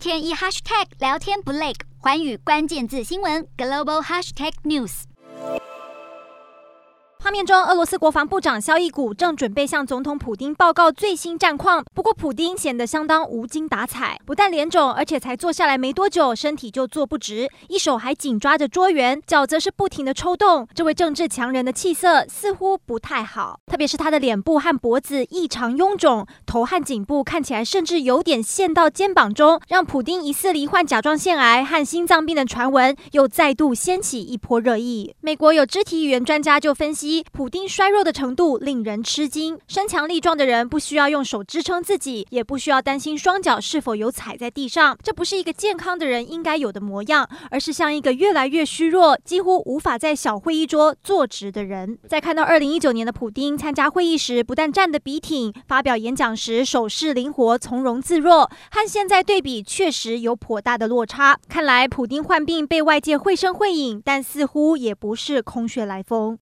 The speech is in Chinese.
天一 hashtag 聊天不累，寰宇关键字新闻 global hashtag news。画面中，俄罗斯国防部长肖伊古正准备向总统普丁报告最新战况。不过，普丁显得相当无精打采，不但脸肿，而且才坐下来没多久，身体就坐不直，一手还紧抓着桌缘，脚则是不停的抽动。这位政治强人的气色似乎不太好，特别是他的脸部和脖子异常臃肿，头和颈部看起来甚至有点陷到肩膀中，让普丁疑似罹患甲状腺癌和心脏病的传闻又再度掀起一波热议。美国有肢体语言专家就分析。普丁衰弱的程度令人吃惊。身强力壮的人不需要用手支撑自己，也不需要担心双脚是否有踩在地上。这不是一个健康的人应该有的模样，而是像一个越来越虚弱、几乎无法在小会议桌坐直的人。在看到二零一九年的普丁参加会议时，不但站得笔挺，发表演讲时手势灵活、从容自若，和现在对比确实有颇大的落差。看来普丁患病被外界绘声绘影，但似乎也不是空穴来风。